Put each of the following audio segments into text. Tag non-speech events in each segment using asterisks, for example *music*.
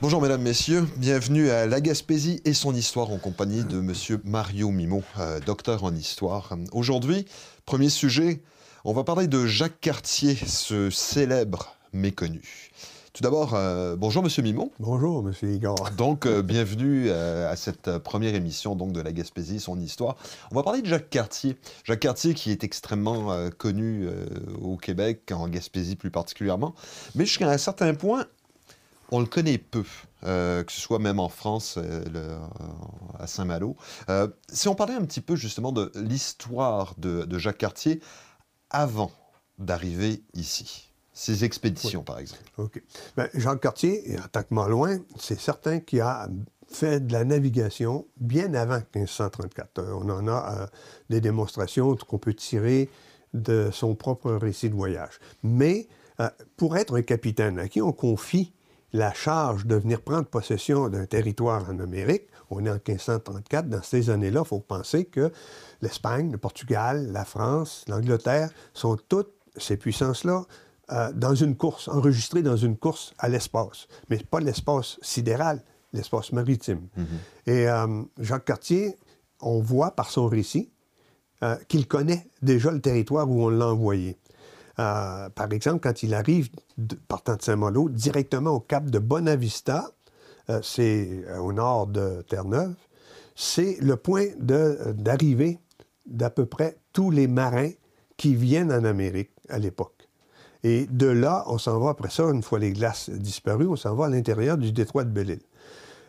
Bonjour mesdames, messieurs, bienvenue à La Gaspésie et son histoire en compagnie de monsieur Mario Mimo, euh, docteur en histoire. Aujourd'hui, premier sujet, on va parler de Jacques Cartier, ce célèbre méconnu. Tout d'abord, euh, bonjour Monsieur Mimon. Bonjour Monsieur Igor. Donc, euh, *laughs* bienvenue à cette première émission donc, de la Gaspésie, son histoire. On va parler de Jacques Cartier. Jacques Cartier qui est extrêmement connu au Québec, en Gaspésie plus particulièrement, mais jusqu'à un certain point, on le connaît peu. Euh, que ce soit même en France, euh, euh, à Saint-Malo. si on parlait un petit peu justement de l'histoire de, Jacques Cartier avant d'arriver ici, ses expéditions par exemple. OK. Ben, Jacques Cartier, en tant que Malouin, c'est certain qu'il a fait de la navigation bien avant 1534. On en a des démonstrations qu'on peut tirer de son propre récit de voyage. Mais pour être un capitaine à qui on confie la charge de venir prendre possession d'un territoire en Amérique, on est en 1534, dans ces années-là, il faut penser que l'Espagne, le Portugal, la France, l'Angleterre sont toutes ces puissances-là euh, dans une course, enregistrées dans une course à l'espace, mais pas l'espace sidéral, l'espace maritime. Mm-hmm. Et euh, Jacques Cartier, on voit par son récit euh, qu'il connaît déjà le territoire où on l'a envoyé. Euh, par exemple, quand il arrive, partant de Saint-Malo, directement au cap de Bonavista, euh, c'est euh, au nord de Terre-Neuve, c'est le point d'arrivée d'à peu près tous les marins qui viennent en Amérique à l'époque. Et de là, on s'en va après ça, une fois les glaces disparues, on s'en va à l'intérieur du détroit de Belle-Île.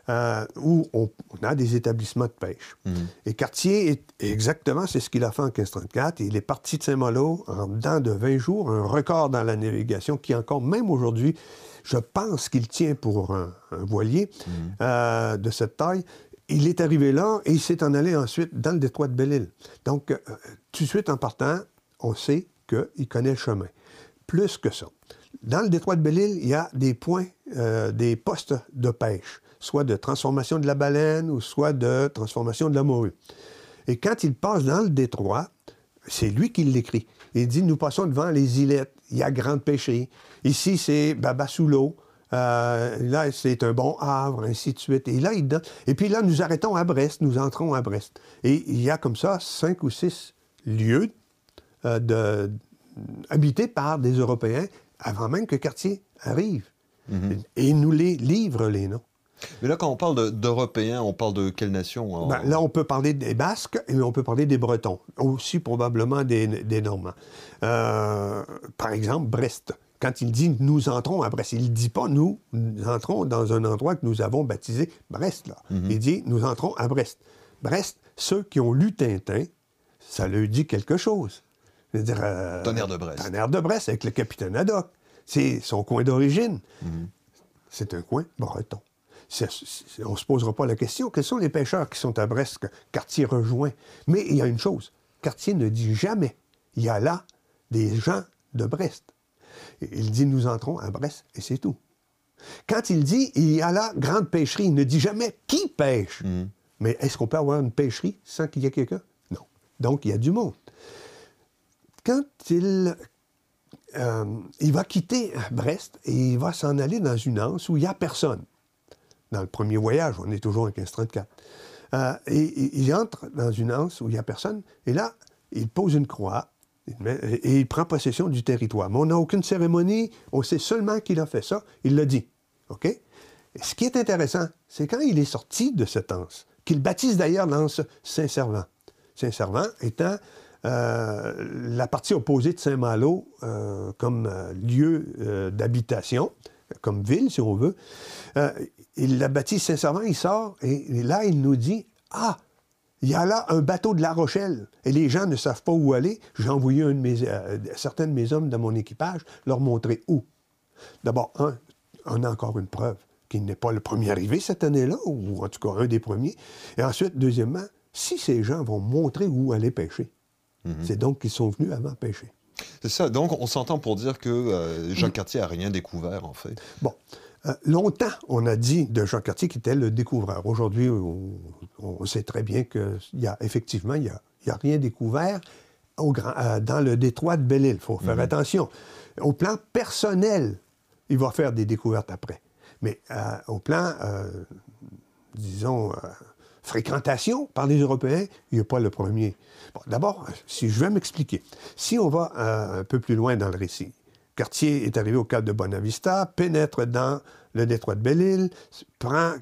Euh, où on, a des établissements de pêche. Mhm. Et Cartier, est, exactement, c'est ce qu'il a fait en 1534. Il est parti de Saint-Malo en dedans de 20 jours, un record dans la navigation qui encore, même aujourd'hui, je pense qu'il tient pour un, voilier mhm. euh, de cette taille. Il est arrivé là et il s'est en allé ensuite dans le détroit de Belle-Île. Donc, euh, tout de suite en partant, on sait qu'il connaît le chemin. Plus que ça. Dans le détroit de Belle-Île, il y a des points, des postes de pêche soit de transformation de la baleine ou soit de transformation de la morue. Et quand il passe dans le détroit, c'est lui qui l'écrit. Il dit Nous passons devant les îlettes, il y a grande pêcherie. Ici, c'est Babasoulo. Euh, là, c'est un bon havre, ainsi de suite. Et là, il donne... Et puis là, nous arrêtons à Brest, nous entrons à Brest. Et il y a comme ça cinq ou six lieux euh, de... habités par des Européens avant même que Cartier arrive. Mm-hmm. Et il nous les livre, les noms. Mais là, quand on parle d'Européens, on parle de quelle nation ben, Là, on peut parler des Basques et on peut parler des Bretons, aussi probablement des, Normands. Euh, par exemple, Brest. Quand il dit nous entrons à Brest, il ne dit pas nous, entrons dans un endroit que nous avons baptisé Brest. Là. Mhm. Il dit nous entrons à Brest. Brest, ceux qui ont lu Tintin, ça leur dit quelque chose. dire euh, Tonnerre de Brest. Tonnerre de Brest avec le capitaine Haddock. C'est son coin d'origine. Mhm. C'est un coin breton on ne se posera pas la question. Quels sont les pêcheurs qui sont à Brest que Cartier rejoint? Mais il y a une chose. Cartier ne dit jamais, il y a là des gens de Brest. Il dit, nous entrons à Brest et c'est tout. Quand il dit, il y a là grande pêcherie, il ne dit jamais qui pêche. Mm. Mais est-ce qu'on peut avoir une pêcherie sans qu'il y ait quelqu'un? Non. Donc, il y a du monde. Quand il, euh, il va quitter Brest et il va s'en aller dans une anse où il n'y a personne dans le premier voyage, on est toujours en 1534. Euh, et, il entre dans une anse où il n'y a personne, et là, il pose une croix, et il prend possession du territoire. Mais on n'a aucune cérémonie, on sait seulement qu'il a fait ça, il l'a dit. OK? ce qui est intéressant, c'est quand il est sorti de cette anse, qu'il baptise d'ailleurs l'anse Saint-Servant. Saint-Servant étant euh, la partie opposée de Saint-Malo euh, comme lieu d'habitation, comme ville, si on veut il l'a bâti sincèrement, il sort, et, là, il nous dit Ah, il y a là un bateau de La Rochelle, et les gens ne savent pas où aller. J'ai envoyé un de mes, euh, certains de mes hommes dans mon équipage leur montrer où. D'abord, un, on a encore une preuve qu'il n'est pas le premier arrivé cette année-là, ou en tout cas un des premiers. Et ensuite, deuxièmement, si ces gens vont montrer où aller pêcher, mhm. c'est donc qu'ils sont venus avant pêcher. C'est ça. Donc, on s'entend pour dire que euh, Jean Cartier n'a rien découvert, en fait. Bon. Euh, longtemps, on a dit de Jean Cartier qu'il était le découvreur. Aujourd'hui, on, sait très bien qu'il y a effectivement, il n'y a, rien découvert au grand, euh, dans le détroit de Belle-Île. Il faut faire mhm. attention. Au plan personnel, il va faire des découvertes après. Mais euh, au plan, disons, fréquentation par les Européens, il n'est pas le premier. D'abord, si je vais m'expliquer, si on va un peu plus loin dans le récit, Cartier est arrivé au cap de Bonavista, pénètre dans le détroit de Belle-Île, prend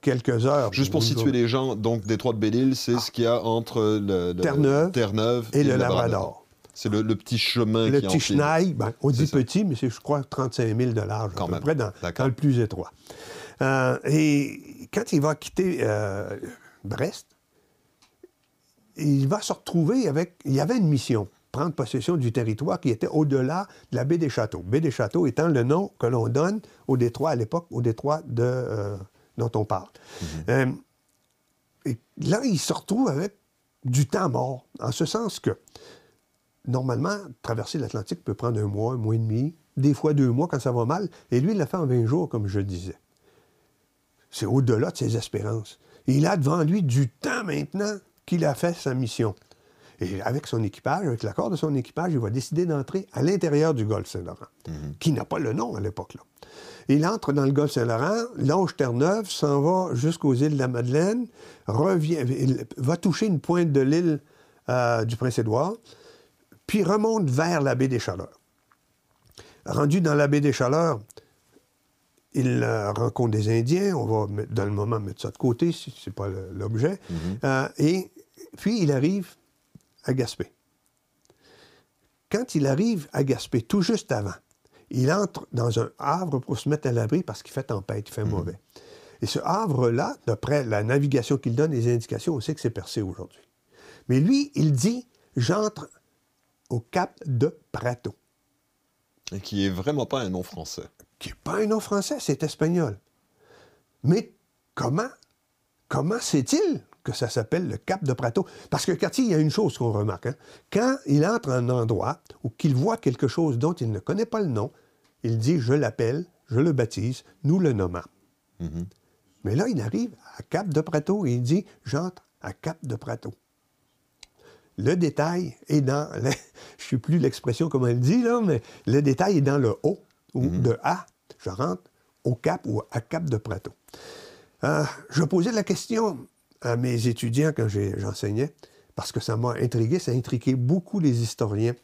quelques heures. Juste pour situer les gens, donc détroit de Belle-Île, c'est ce qu'il y a entre le, Terre-Neuve, et, le Labrador. C'est le, petit chemin le petit Schneid, ben, on dit petit, mais c'est, je crois, 35 000 de large, à peu près dans, le plus étroit. Euh, et quand il va quitter euh, Brest, il va se retrouver avec... Il y avait une mission, prendre possession du territoire qui était au-delà de la baie des Châteaux. Baie des Châteaux étant le nom que l'on donne au détroit à l'époque, au détroit de, euh, dont on parle. Mm-hmm. et là, il se retrouve avec du temps mort, en ce sens que normalement, traverser l'Atlantique peut prendre un mois, un mois et demi, des fois deux mois quand ça va mal. Et lui, il l'a fait en 20 jours, comme je disais. C'est au-delà de ses espérances. Il a devant lui du temps maintenant qu'il a fait sa mission. Et avec son équipage, avec l'accord de son équipage, il va décider d'entrer à l'intérieur du golfe Saint-Laurent, mhm. qui n'a pas le nom à l'époque-là. Il entre dans le golfe Saint-Laurent, longe Terre-Neuve, s'en va jusqu'aux îles de la Madeleine, revient, il va toucher une pointe de l'île euh, du Prince-Édouard, puis remonte vers la baie des Chaleurs. Rendu dans la baie des Chaleurs, il euh, rencontre des Indiens, on va dans le moment mettre ça de côté, si ce n'est pas l'objet, mhm. euh, et puis il arrive à Gaspé. Quand il arrive à Gaspé, tout juste avant, il entre dans un havre pour se mettre à l'abri parce qu'il fait tempête, il fait mhm. mauvais. Et ce havre-là, d'après la navigation qu'il donne, les indications, on sait que c'est percé aujourd'hui. Mais lui, il dit, j'entre au cap de Prato. Et qui est vraiment pas un nom français. Qui n'est pas un nom français, c'est espagnol. Mais comment, comment sait-il que ça s'appelle le cap de Prato? Parce que Cartier, il y a une chose qu'on remarque. Hein. Quand il entre à un endroit ou qu'il voit quelque chose dont il ne connaît pas le nom, il dit Je l'appelle, je le baptise, nous le nommons. Mm-hmm. Mais là, il arrive à Cap de Prato et il dit J'entre à Cap de Prato. Le détail est dans, *laughs* je ne sais plus l'expression comment elle dit, là, mais le détail est dans le haut, ou mhm. de A. Je rentre au Cap ou à Cap de Prato. Euh, je posais la question à mes étudiants quand j'enseignais, parce que ça m'a intrigué, ça a intrigué beaucoup les historiens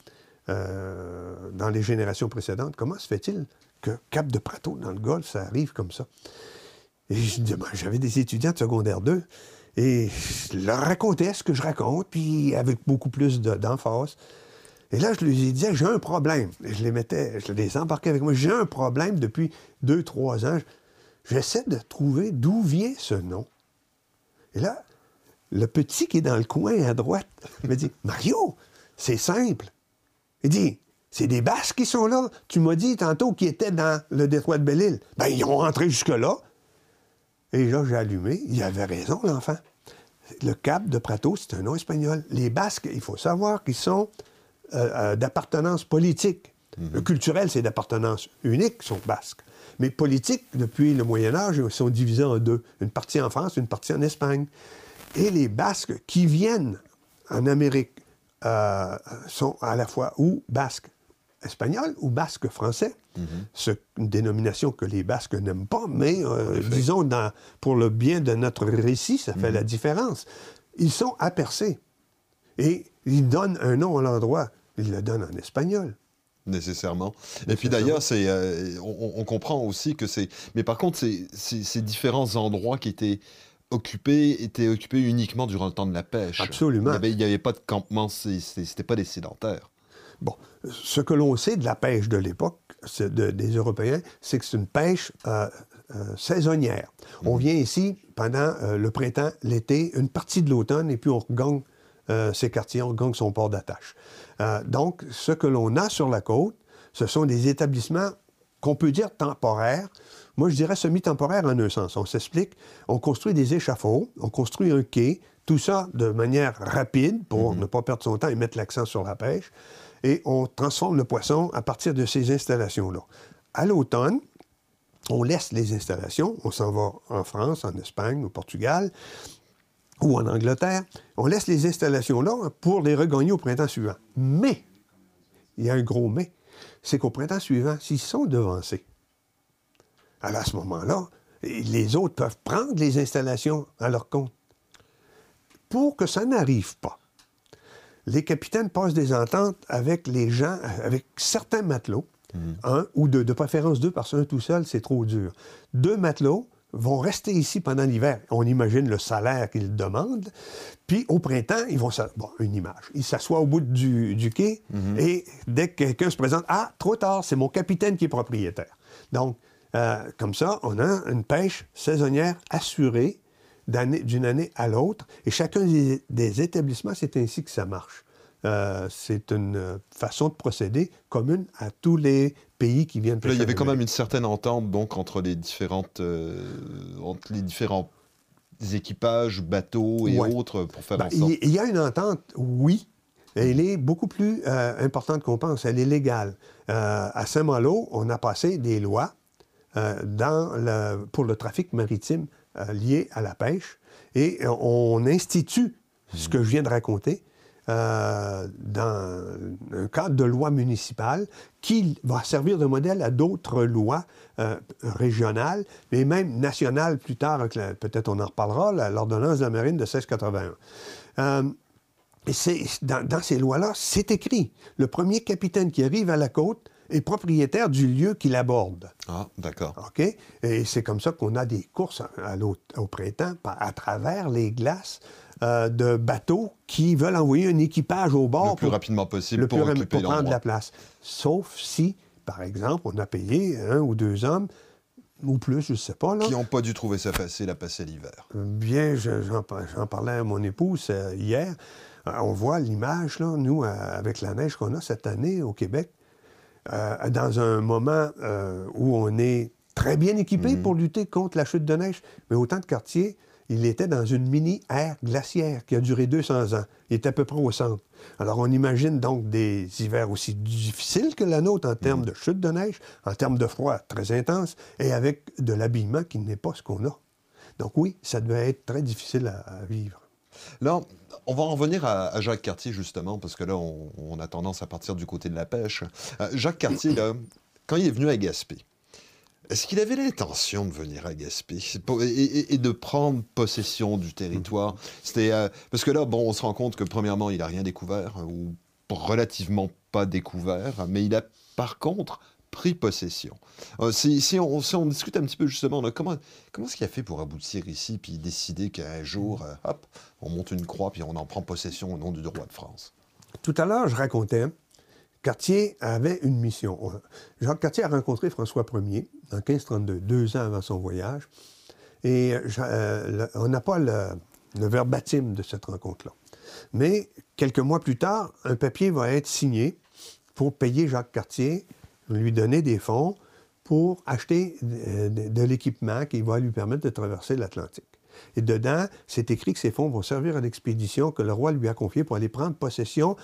euh, dans les générations précédentes. Comment se fait-il que Cap de Prato, dans le Golfe, ça arrive comme ça? Et ben, j'avais des étudiants de secondaire 2 et je leur racontais ce que je raconte, puis avec beaucoup plus d'emphase. Et là, je lui disais, j'ai un problème. Et je les mettais, je les embarquais avec moi. J'ai un problème depuis deux, trois ans. J'essaie de trouver d'où vient ce nom. Et là, le petit qui est dans le coin à droite *laughs* me dit, Mario, c'est simple. Il dit, c'est des Basques qui sont là. Tu m'as dit tantôt qu'ils étaient dans le détroit de Belle-Île. Ben, ils ont rentré jusque-là. Et là, j'ai allumé. Il avait raison, l'enfant. Le Cap de Prato, c'est un nom espagnol. Les Basques, il faut savoir qu'ils sont euh, euh, d'appartenance politique. Mhm. Le culturel, c'est d'appartenance unique, ils sont basques. Mais politique, depuis le Moyen Âge, ils sont divisés en deux. Une partie en France, une partie en Espagne. Et les Basques qui viennent en Amérique euh, sont à la fois ou basques espagnol ou basque français. Mhm. C'est une dénomination que les Basques n'aiment pas, mais euh, disons, pour le bien de notre récit, ça fait mhm. la différence. Ils sont apercés. Et ils donnent un nom à l'endroit. Ils le donnent en espagnol. Nécessairement. Et puis d'ailleurs, c'est, euh, on, comprend aussi que c'est... Mais par contre, ces différents endroits qui étaient occupés étaient occupés uniquement durant le temps de la pêche. Absolument. Il n'y avait, avait, pas de campement, c'était pas des sédentaires. Bon, ce que l'on sait de la pêche de l'époque des Européens, c'est que c'est une pêche euh, euh, saisonnière. On mhm. vient ici pendant euh, le printemps, l'été, une partie de l'automne, et puis on regagne ses quartiers, on regagne son port d'attache. Donc, ce que l'on a sur la côte, ce sont des établissements qu'on peut dire temporaires. Moi, je dirais semi-temporaires en un sens. On s'explique. On construit des échafauds, on construit un quai, tout ça de manière rapide pour mhm. ne pas perdre son temps et mettre l'accent sur la pêche et on transforme le poisson à partir de ces installations-là. À l'automne, on laisse les installations, on s'en va en France, en Espagne, au Portugal ou en Angleterre. On laisse les installations-là pour les regagner au printemps suivant. Mais, il y a un gros mais, c'est qu'au printemps suivant, s'ils sont devancés, Alors à ce moment-là, les autres peuvent prendre les installations à leur compte. Pour que ça n'arrive pas, les capitaines passent des ententes avec les gens, avec certains matelots, mhm. un ou deux, de préférence deux, parce qu'un tout seul, c'est trop dur. Deux matelots vont rester ici pendant l'hiver. On imagine le salaire qu'ils demandent. Puis au printemps, ils vont... Bon, une image. Ils s'assoient au bout du, quai mhm. et dès que quelqu'un se présente, ah, trop tard, c'est mon capitaine qui est propriétaire. Donc, euh, comme ça, on a une pêche saisonnière assurée d'une année à l'autre. Et chacun des, établissements, c'est ainsi que ça marche. Euh, c'est une façon de procéder commune à tous les pays qui viennent Là, il y avait quand même une certaine entente donc entre les différentes euh, entre les différents équipages, bateaux et autres pour faire ben, en sorte. Il y a une entente, oui. Elle est beaucoup plus importante qu'on pense. Elle est légale. à Saint-Malo, on a passé des lois euh, dans le, pour le trafic maritime euh, lié à la pêche. Et on institue ce que je viens de raconter euh, dans un cadre de loi municipale qui va servir de modèle à d'autres lois régionales, mais même nationales plus tard. Peut-être on en reparlera, l'ordonnance de la marine de 1681. et c'est, dans, dans ces lois-là, c'est écrit. Le premier capitaine qui arrive à la côte est propriétaire du lieu qu'il aborde. Ah, d'accord. OK? Et c'est comme ça qu'on a des courses à au printemps à travers les glaces euh, de bateaux qui veulent envoyer un équipage au bord. Le plus rapidement possible pour, prendre la place. Sauf si, par exemple, on a payé un ou deux hommes ou plus, je ne sais pas. Là. Qui n'ont pas dû trouver ça facile à passer l'hiver. Bien, j'en parlais à mon épouse euh, hier. Euh, on voit l'image, là, nous, avec la neige qu'on a cette année au Québec. Euh, dans un moment euh, où on est très bien équipé mhm. pour lutter contre la chute de neige. Mais au temps de quartier, il était dans une mini-ère glaciaire qui a duré 200 ans. Il était à peu près au centre. Alors, on imagine donc des hivers aussi difficiles que la nôtre en termes mhm. de chute de neige, en termes de froid très intense, et avec de l'habillement qui n'est pas ce qu'on a. Donc oui, ça devait être très difficile à vivre. Là, on va en revenir à, Jacques Cartier, justement, parce que là, on, a tendance à partir du côté de la pêche. Euh, Jacques Cartier, là, quand il est venu à Gaspé, est-ce qu'il avait l'intention de venir à Gaspé et, de prendre possession du territoire? C'était euh, parce que là, bon, on se rend compte que premièrement, il n'a rien découvert ou relativement pas découvert, mais il a par contre pris possession. Euh, si, on, discute un petit peu justement, comment, comment est-ce qu'il a fait pour aboutir ici, puis décider qu'un jour, euh, hop, on monte une croix, puis on en prend possession au nom du roi de France? Tout à l'heure, je racontais, Cartier avait une mission. Jacques Cartier a rencontré François Ier en 1532, deux ans avant son voyage, et euh, on n'a pas le, le verbatim de cette rencontre-là. Mais quelques mois plus tard, un papier va être signé pour payer Jacques Cartier lui donner des fonds pour acheter euh, de, l'équipement qui va lui permettre de traverser l'Atlantique. Et dedans, c'est écrit que ces fonds vont servir à l'expédition que le roi lui a confiée pour aller prendre possession.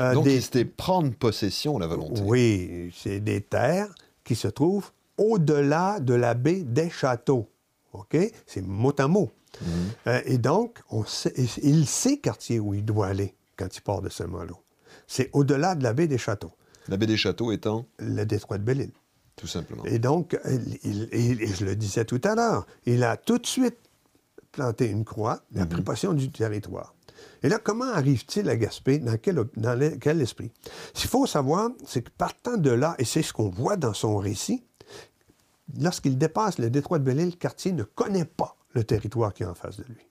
Euh, Donc, c'était prendre possession, la volonté. Oui, c'est des terres qui se trouvent au-delà de la baie des Châteaux. OK? C'est mot à mot. Mhm. Euh, et donc, on sait, il sait Cartier où il doit aller quand il part de Saint-Malo. C'est au-delà de la baie des Châteaux. La baie des Châteaux étant Le détroit de Belle-Île. Tout simplement. Et donc, il, je le disais tout à l'heure, il a tout de suite planté une croix, la mm du territoire. Et là, comment arrive-t-il à Gaspé? Dans quel, dans quel esprit? Ce qu'il faut savoir, c'est que partant de là, et c'est ce qu'on voit dans son récit, lorsqu'il dépasse le détroit de Belle-Île, Cartier ne connaît pas le territoire qui est en face de lui.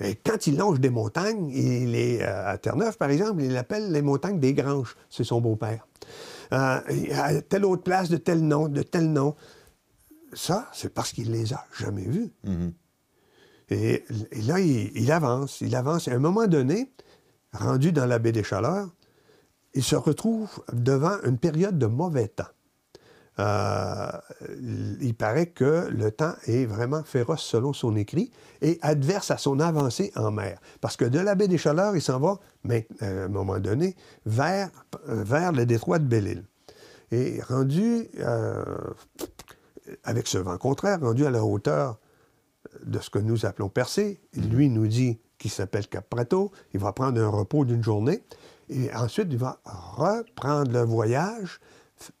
Et quand il longe des montagnes, il est euh, à Terre-Neuve, par exemple, il appelle les montagnes des Granges. C'est son beau-père. Euh, à telle autre place, de tel nom, de tel nom. Ça, c'est parce qu'il les a jamais vus. Mm-hmm. et, là, il, avance, il avance. Et à un moment donné, rendu dans la baie des Chaleurs, il se retrouve devant une période de mauvais temps. Euh, il paraît que le temps est vraiment féroce selon son écrit et adverse à son avancée en mer. Parce que de la baie des Chaleurs, il s'en va, mais, à un moment donné, vers, vers le détroit de Belle-Île. Et rendu, euh, avec ce vent contraire, rendu à la hauteur de ce que nous appelons Percé, lui nous dit qu'il s'appelle Cap Prato, il va prendre un repos d'une journée, et ensuite il va reprendre le voyage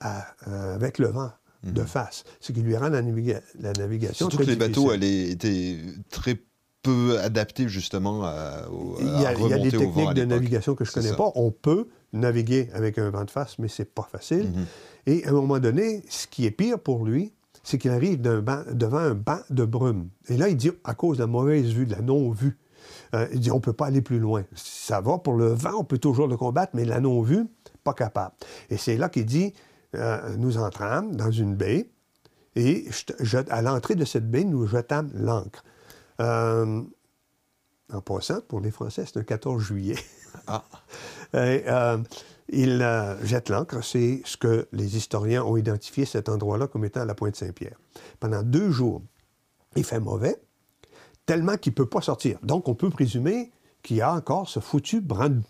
euh, avec le vent de face, ce qui lui rend la, la navigation Surtout que les bateaux difficile. étaient très peu adaptés justement à, au- Il y a, il y a des techniques de navigation que je ne connais ça. pas. On peut naviguer avec un vent de face, mais c'est pas facile. Mhm. Et à un moment donné, ce qui est pire pour lui, c'est qu'il arrive banc- devant un banc de brume. Et là, il dit, à cause de la mauvaise vue, de la non-vue, euh, il dit, on ne peut pas aller plus loin. Ça va pour le vent, on peut toujours le combattre, mais la non-vue, pas capable. Et c'est là qu'il dit, euh, nous entrâmes dans une baie, et je- je- à l'entrée de cette baie, nous jetâmes l'ancre. Euh, en passant, pour les Français, c'est un 14 juillet. Ah. *laughs* Et, euh, il jette l'ancre. C'est ce que les historiens ont identifié cet endroit-là comme étant la pointe Saint-Pierre. Pendant deux jours, il fait mauvais, tellement qu'il ne peut pas sortir. Donc, on peut présumer qu'il y a encore ce foutu bran-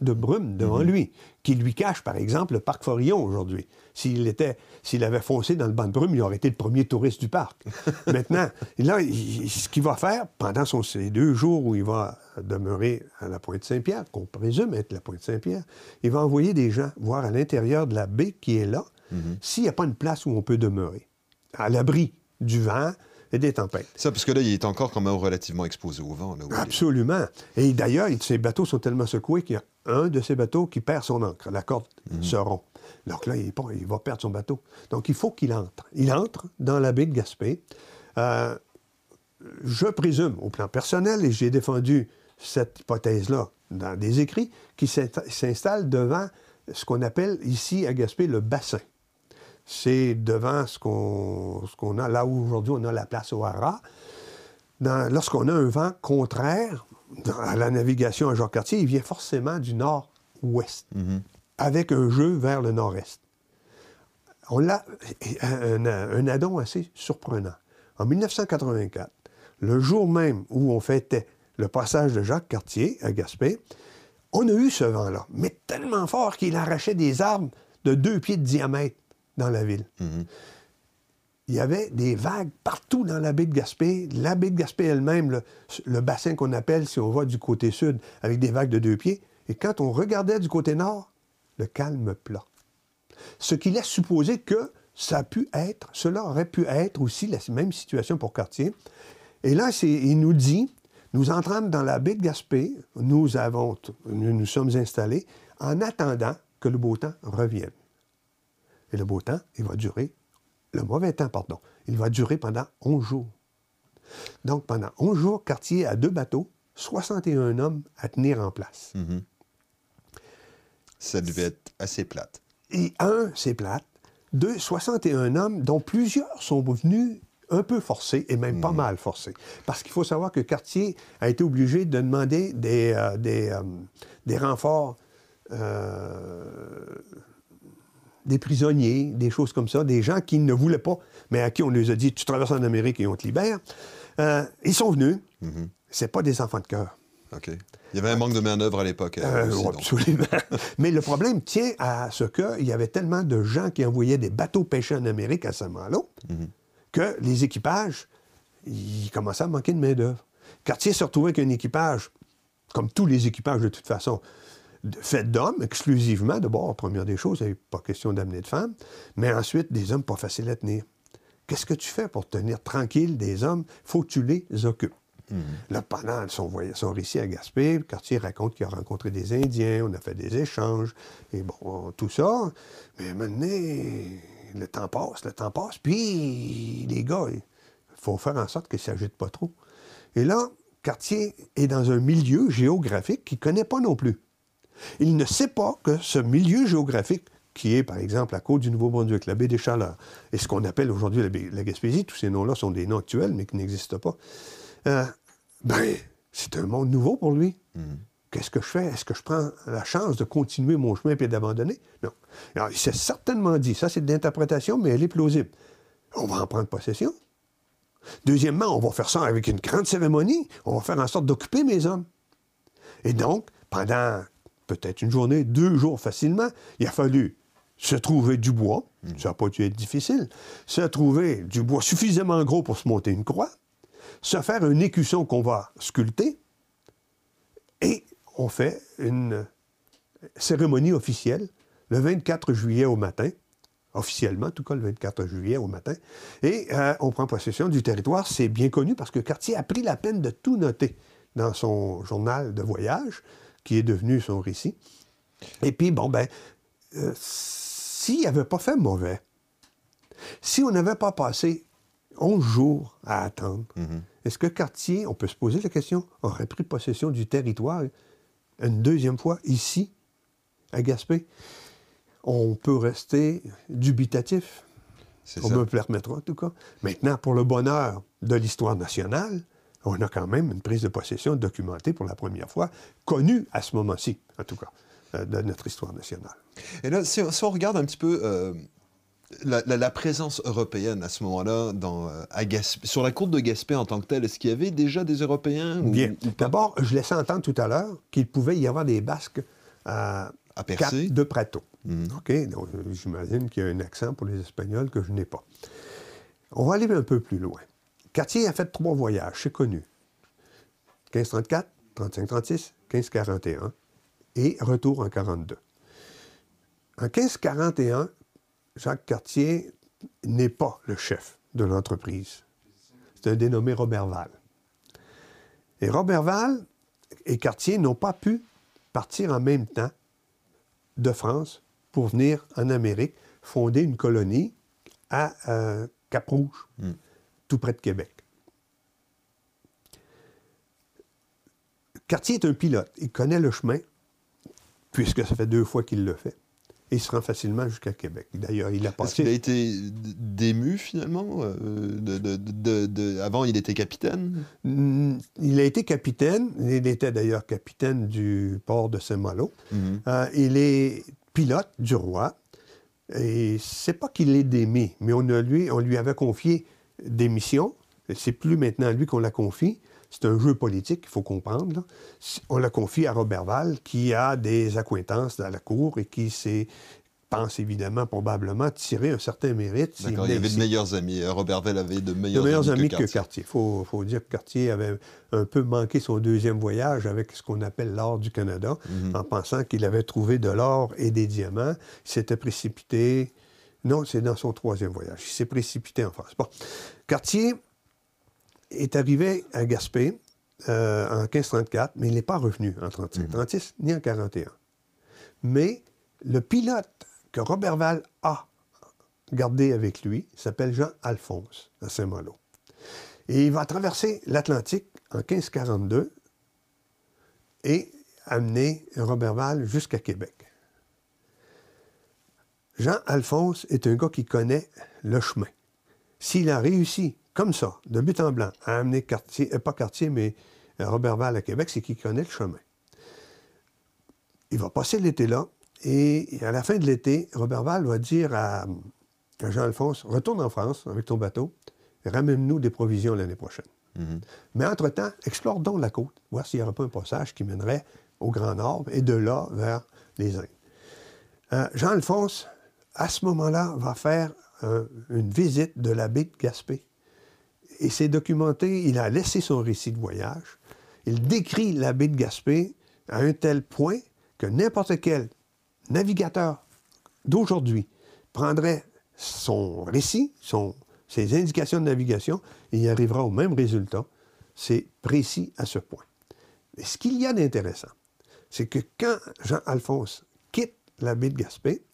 de brume devant lui, qui lui cache, par exemple, le parc Forillon aujourd'hui. S'il était, s'il avait foncé dans le banc de brume, il aurait été le premier touriste du parc. *laughs* Maintenant, là, il- ce qu'il va faire pendant son- ces deux jours où il va demeurer à la pointe Saint-Pierre, qu'on présume être la pointe Saint-Pierre, il va envoyer des gens voir à l'intérieur de la baie qui est là, s'il n'y a pas une place où on peut demeurer, à l'abri du vent et des tempêtes. Ça, parce que là, il est encore quand même relativement exposé au vent. Là. Absolument. Et d'ailleurs, il- ces bateaux sont tellement secoués qu'il y a un de ces bateaux qui perd son ancre. La corde se rompt. Donc là, il, va perdre son bateau. Donc il faut qu'il entre. Il entre dans la baie de Gaspé. Euh, je présume, au plan personnel, et j'ai défendu cette hypothèse-là dans des écrits, qui s'insta- s'installe devant ce qu'on appelle ici à Gaspé le bassin. C'est devant ce qu'on ce qu'on a là où aujourd'hui on a la place au Hara. Dans- Lorsqu'on a un vent contraire dans- à la navigation à Jacques-Cartier, il vient forcément du nord-ouest, Mhm. avec un jeu vers le nord-est. On a un, un addon assez surprenant. En 1984, le jour même où on fêtait le passage de Jacques Cartier à Gaspé, on a eu ce vent-là, mais tellement fort qu'il arrachait des arbres de deux pieds de diamètre dans la ville. Mhm. Il y avait des vagues partout dans la baie de Gaspé. La baie de Gaspé elle-même, le, le bassin qu'on appelle, si on va du côté sud, avec des vagues de deux pieds. Et quand on regardait du côté nord, le calme plat. Ce qui laisse supposer que ça a pu être, cela aurait pu être aussi la même situation pour Cartier. Et là, il nous dit, nous entrâmes dans la baie de Gaspé, nous, avons, nous nous sommes installés en attendant que le beau temps revienne. Et le beau temps, il va durer, le mauvais temps, pardon, il va durer pendant 11 jours. Donc, pendant 11 jours, Cartier a deux bateaux, 61 hommes à tenir en place. Mhm. Ça devait être assez plate. Et un, c'est plate. Deux, 61 hommes, dont plusieurs sont venus un peu forcés, et même pas mal forcés. Parce qu'il faut savoir que Cartier a été obligé de demander des, euh, des, euh, des renforts, euh, des prisonniers, des choses comme ça, des gens qui ne voulaient pas, mais à qui on les a dit, tu traverses en Amérique et on te libère. Euh, ils sont venus. Mhm. C'est pas des enfants de cœur. OK. Il y avait un manque de main-d'œuvre à l'époque. euh, Euh, absolument. *laughs* Mais le problème tient à ce qu'il y avait tellement de gens qui envoyaient des bateaux pêchés en Amérique à ce moment-là Mhm. que les équipages, ils commençaient à manquer de main-d'œuvre. Cartier se retrouvait avec un équipage, comme tous les équipages de toute façon, de- fait d'hommes exclusivement. D'abord, première des choses, il n'y avait pas question d'amener de femmes, mais ensuite, des hommes pas faciles à tenir. Qu'est-ce que tu fais pour tenir tranquille des hommes? faut que tu les occupes. Là, pendant son, voyage, son récit à Gaspé, Cartier raconte qu'il a rencontré des Indiens, on a fait des échanges, et bon, tout ça. Mais maintenant, le temps passe, le temps passe, puis les gars, il faut faire en sorte qu'ils ne s'agitent pas trop. Et là, Cartier est dans un milieu géographique qu'il ne connaît pas non plus. Il ne sait pas que ce milieu géographique, qui est par exemple la côte du Nouveau-Brunswick, la baie des Chaleurs, et ce qu'on appelle aujourd'hui la, baie- la Gaspésie, tous ces noms-là sont des noms actuels, mais qui n'existent pas, euh, ben, c'est un monde nouveau pour lui. Qu'est-ce que je fais? Est-ce que je prends la chance de continuer mon chemin et d'abandonner? Non. Alors, il s'est certainement dit, ça c'est de l'interprétation, mais elle est plausible. On va en prendre possession. Deuxièmement, on va faire ça avec une grande cérémonie. On va faire en sorte d'occuper mes hommes. Et donc, pendant peut-être une journée, deux jours facilement, il a fallu se trouver du bois. Ça n'a pas dû être difficile. Se trouver du bois suffisamment gros pour se monter une croix. Se faire un écusson qu'on va sculpter. Et on fait une cérémonie officielle le 24 juillet au matin. officiellement, en tout cas le 24 juillet au matin. Et euh, on prend possession du territoire. C'est bien connu parce que Cartier a pris la peine de tout noter dans son journal de voyage, qui est devenu son récit. Et puis, bon, ben, euh, s'il n'avait pas fait mauvais, si on n'avait pas passé 11 jours à attendre, Mhm. est-ce que Cartier, on peut se poser la question, aurait pris possession du territoire une deuxième fois ici, à Gaspé? On peut rester dubitatif. On ça. me permettra, en tout cas. Maintenant, pour le bonheur de l'histoire nationale, on a quand même une prise de possession documentée pour la première fois, connue à ce moment-ci, en tout cas, euh, de notre histoire nationale. Et là, si, si on regarde un petit peu euh, la, la- la présence européenne à ce moment-là dans, euh, à Gaspé- sur la côte de Gaspé en tant que telle, est-ce qu'il y avait déjà des Européens ou, Bien. ou D'abord, je laissais entendre tout à l'heure qu'il pouvait y avoir des Basques à à Cap de Prato. Mhm. OK? Donc, j'imagine qu'il y a un accent pour les Espagnols que je n'ai pas. On va aller un peu plus loin. Cartier a fait trois voyages, c'est connu. 1534, 35-36, 1541 et retour en 42. En 1541, Jacques Cartier n'est pas le chef de l'entreprise. C'est un dénommé Robert Val. Et Robert Val et Cartier n'ont pas pu partir en même temps de France pour venir en Amérique fonder une colonie à euh, Cap-Rouge, Mm. Tout près de Québec. Cartier est un pilote. Il connaît le chemin, puisque ça fait deux fois qu'il le fait. Et il se rend facilement jusqu'à Québec. D'ailleurs, il a Est-ce qu'il a passé... été dému finalement euh, de, de- de- de- Avant, il était capitaine? Il a été capitaine. Il était d'ailleurs capitaine du port de Saint-Malo. Mhm. Euh, il est pilote du roi. Et c'est pas qu'il est démé, mais on, a lui, on lui avait confié des missions. C'est plus maintenant à lui qu'on la confie. C'est un jeu politique, il faut comprendre. là. On l'a confié à Robert Val, qui a des accointances à la cour et qui s'est, pense évidemment, probablement, tirer un certain mérite. D'accord, il y venait avait de meilleurs amis. Euh, Robert Vell avait de meilleurs, de meilleurs amis que Cartier. Cartier. Il faut, faut dire que Cartier avait un peu manqué son deuxième voyage avec ce qu'on appelle l'or du Canada, Mhm. en pensant qu'il avait trouvé de l'or et des diamants. Il s'était précipité. Non, c'est dans son troisième voyage. Il s'est précipité en France. Bon. Cartier est arrivé à Gaspé euh, en 1534, mais il n'est pas revenu en 35, 36 ni en 41. Mais le pilote que Robert Val a gardé avec lui s'appelle Jean-Alphonse à Saint-Malo. Et il va traverser l'Atlantique en 1542 et amener Robert Val jusqu'à Québec. Jean-Alphonse est un gars qui connaît le chemin. S'il a réussi, comme ça, de but en blanc, à amener Cartier, euh, pas Cartier, mais euh, Robert Val à Québec, c'est qu'il connaît le chemin. Il va passer l'été là, et à la fin de l'été, Robert Val va dire à, à Jean-Alphonse Retourne en France avec ton bateau, ramène-nous des provisions l'année prochaine. Mhm. Mais entre-temps, explore donc la côte, voir s'il n'y aurait pas un passage qui mènerait au Grand Nord et de là vers les Indes. Euh, Jean-Alphonse, à ce moment-là, va faire euh, une visite de la baie de Gaspé. Et c'est documenté, il a laissé son récit de voyage. Il décrit la baie de Gaspé à un tel point que n'importe quel navigateur d'aujourd'hui prendrait son récit, ses indications de navigation, et il arrivera au même résultat. C'est précis à ce point. Mais ce qu'il y a d'intéressant, c'est que quand Jean-Alphonse quitte la baie de Gaspé,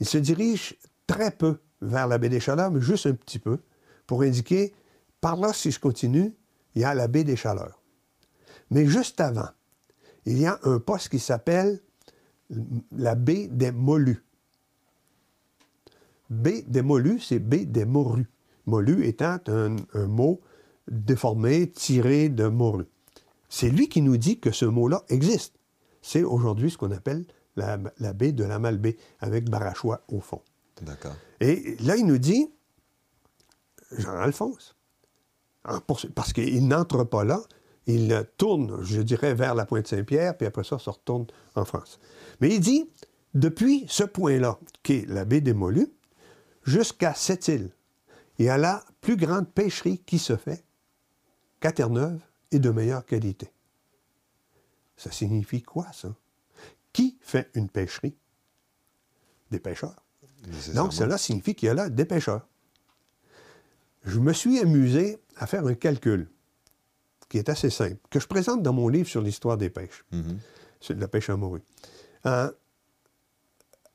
il se dirige très peu vers la baie des Chaleurs, mais juste un petit peu, pour indiquer, par là, si je continue, il y a la baie des Chaleurs. Mais juste avant, il y a un poste qui s'appelle la baie des Molus. Baie des Molus, c'est baie des Morues. Molu étant un, un mot déformé, tiré de morue. C'est lui qui nous dit que ce mot-là existe. C'est aujourd'hui ce qu'on appelle la, la baie de la Malbaie, avec Barachois au fond. D'accord. Et là, il nous dit, Jean-Alphonse, parce qu'il n'entre pas là, il tourne, je dirais, vers la pointe Saint-Pierre, puis après ça, se retourne en France. Mais il dit, depuis ce point-là, qui est la baie des Molus, jusqu'à cette île, il y a la plus grande pêcherie qui se fait qu'à Terre-Neuve et de meilleure qualité. Ça signifie quoi, ça? Qui fait une pêcherie? Des pêcheurs. Donc, cela signifie qu'il y a là des pêcheurs. Je me suis amusé à faire un calcul qui est assez simple, que je présente dans mon livre sur l'histoire des pêches, Mhm. sur la pêche à morue. Euh,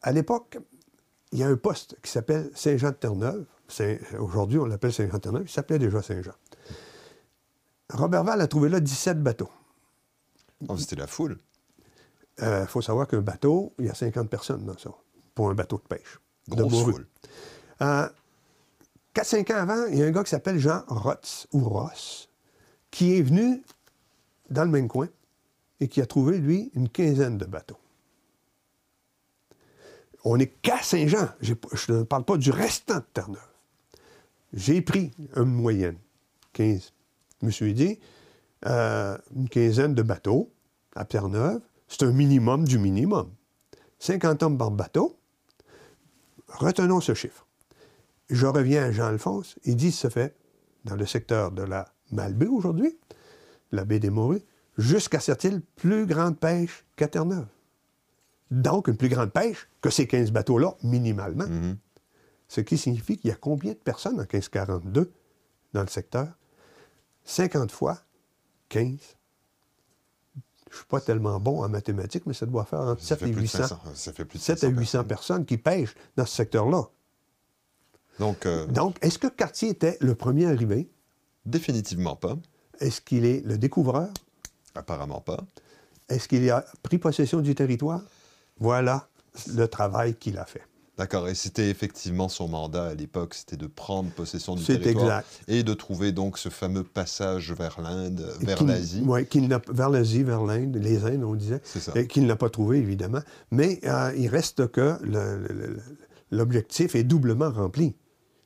à l'époque, il y a un poste qui s'appelle Saint-Jean-de-Terre-Neuve. Saint- Aujourd'hui, on l'appelle Saint-Jean-de-Terre-Neuve. Il s'appelait déjà Saint-Jean. Robert Val a trouvé là 17 bateaux. Oh, C'était la foule. Il faut savoir qu'un bateau, il y a 50 personnes dans ça, pour un bateau de pêche. de Grosse morue. foule. Euh, 4-5 ans avant, il y a un gars qui s'appelle Jean Rotz, ou Ross, qui est venu dans le même coin et qui a trouvé, lui, une quinzaine de bateaux. On n'est qu'à Saint-Jean. Je ne parle pas du restant de Terre-Neuve. J'ai pris une moyenne, 15. Je me suis dit, euh, une quinzaine de bateaux à Terre-Neuve, c'est un minimum du minimum. 50 hommes par bateau, retenons ce chiffre. Je reviens à Jean-Alphonse, il dit ce fait dans le secteur de la Malbaie aujourd'hui, la baie des Morues, jusqu'à cette île, plus grande pêche qu'à Terre-Neuve. Donc, une plus grande pêche que ces 15 bateaux-là, minimalement. Mhm. Ce qui signifie qu'il y a combien de personnes en 1542 dans le secteur? 50 fois 15. Je ne suis pas tellement bon en mathématiques, mais ça doit faire entre Ça 7 fait et plus de 800. 500. Ça fait plus de 7 à 800 personnes. personnes qui pêchent dans ce secteur-là. Donc, euh, Donc, est-ce que Cartier était le premier arrivé? définitivement pas. Est-ce qu'il est le découvreur? Apparemment pas. Est-ce qu'il a pris possession du territoire? Voilà le travail qu'il a fait. D'accord. Et c'était effectivement son mandat à l'époque, c'était de prendre possession du territoire exact. et de trouver donc ce fameux passage vers l'Inde, vers l'Asie. n'a- vers l'Asie, vers l'Inde, les Indes, on disait. C'est ça. Et qu'il n'a pas trouvé, évidemment. Mais euh, il reste que l'objectif est doublement rempli.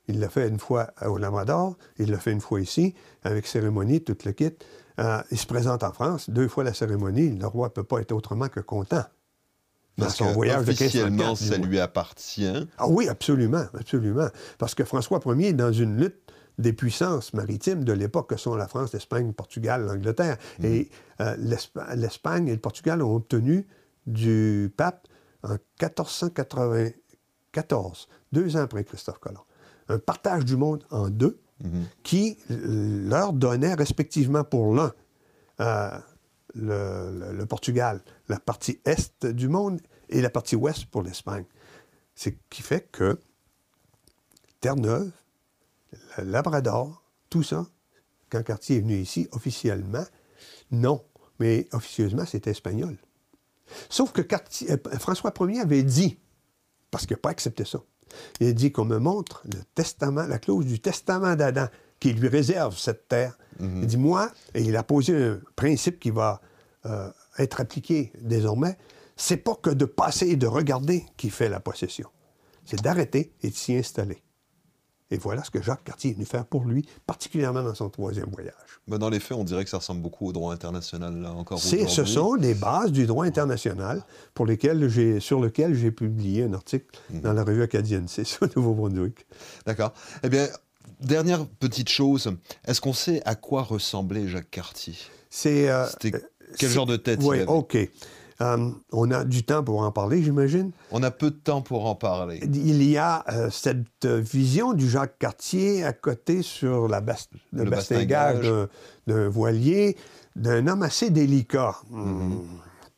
Il l'a fait une fois au Labrador, il l'a fait une fois ici, avec cérémonie, tout le kit. Euh, il se présente en France, deux fois la cérémonie. Le roi ne peut pas être autrement que content. Dans Parce son que voyage de officiellement, 1534, ça lui appartient. Ah oui, absolument, absolument. Parce que François Ier est dans une lutte des puissances maritimes de l'époque que sont la France, l'Espagne, le Portugal, l'Angleterre. Et euh, l'Espa- l'Espagne et le Portugal ont obtenu du pape en 1494, deux ans après Christophe Colomb, un partage du monde en deux qui euh, leur donnait respectivement pour l'un euh, le, Portugal, la partie est du monde et la partie ouest pour l'Espagne. Ce qui fait que Terre-Neuve, le Labrador, tout ça, quand Cartier est venu ici, officiellement, non. Mais officieusement, c'était espagnol. Sauf que euh, François Ier avait dit, parce qu'il n'a pas accepté ça, il a dit qu'on me montre le testament, la clause du testament d'Adam qui lui réserve cette terre. Il dit, moi, et il a posé un principe qui va euh, être appliqué désormais, c'est pas que de passer et de regarder qui fait la possession. C'est d'arrêter et de s'y installer. Et voilà ce que Jacques Cartier est venu faire pour lui, particulièrement dans son troisième voyage. Ben, dans les faits, on dirait que ça ressemble beaucoup au droit international, là, encore C'est, aujourd'hui. ce sont les bases du droit international pour lesquelles j'ai, sur lequel j'ai publié un article dans la revue acadienne. C'est ça, Nouveau-Brunswick. D'accord. Eh bien, dernière petite chose. Est-ce qu'on sait à quoi ressemblait Jacques Cartier? C'est, euh, euh, quel genre de tête il Oui, avait? OK. Euh, on a du temps pour en parler, j'imagine? On a peu de temps pour en parler. Il y a euh, cette vision du Jacques Cartier à côté sur la bas- le, Le bastingage d'un, voilier, d'un homme assez délicat. Hmm,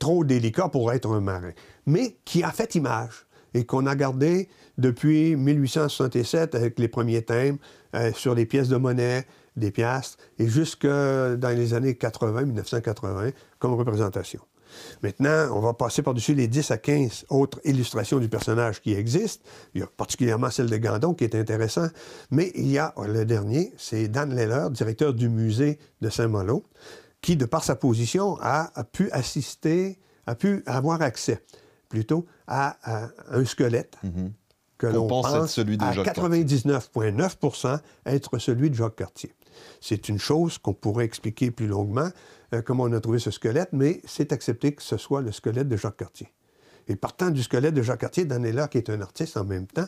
Trop délicat pour être un marin. Mais qui a fait image et qu'on a gardé depuis 1867 avec les premiers thèmes euh, sur les pièces de monnaie, des piastres, et jusque dans les années 80, 1980, comme représentation. Maintenant, on va passer par-dessus les 10 à 15 autres illustrations du personnage qui existent. Il y a particulièrement celle de Gandon qui est intéressant. Mais il y a le dernier, c'est Dan Leller, directeur du musée de Saint-Malo, qui, de par sa position, a, a pu assister, a pu avoir accès plutôt à, à un squelette que Qu'on l'on pense celui de à Jacques 99,9% être celui de Jacques Cartier. C'est une chose qu'on pourrait expliquer plus longuement, euh, comment on a trouvé ce squelette, mais c'est accepté que ce soit le squelette de Jacques Cartier. Et partant du squelette de Jacques Cartier, Danella, qui est un artiste en même temps,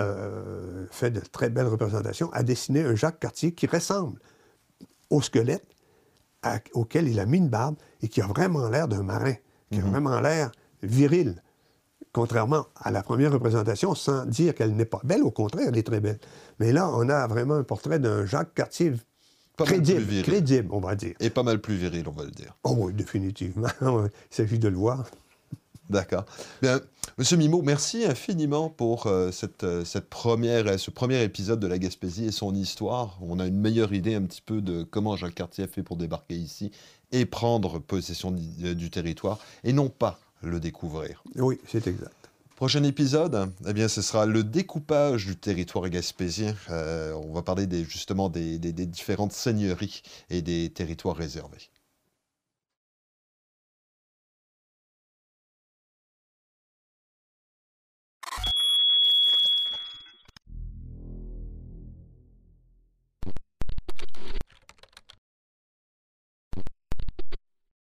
euh, fait de très belles représentations, a dessiné un Jacques Cartier qui ressemble au squelette à- auquel il a mis une barbe et qui a vraiment l'air d'un marin, qui a vraiment l'air viril, contrairement à la première représentation, sans dire qu'elle n'est pas belle, au contraire, elle est très belle. Mais là, on a vraiment un portrait d'un Jacques Cartier crédible, crédible, on va dire. Et pas mal plus viril, on va le dire. Oh oui, définitivement. *laughs* Il s'agit de le voir. D'accord. Bien, Monsieur Mimo, merci infiniment pour euh, cette, euh, cette, première, ce premier épisode de la Gaspésie et son histoire. On a une meilleure idée un petit peu de comment Jacques Cartier a fait pour débarquer ici et prendre possession du, du territoire, et non pas le découvrir. Oui, c'est exact. Prochain épisode, eh bien, ce sera le découpage du territoire gaspésien. Euh, on va parler des, justement des différentes seigneuries et des territoires réservés.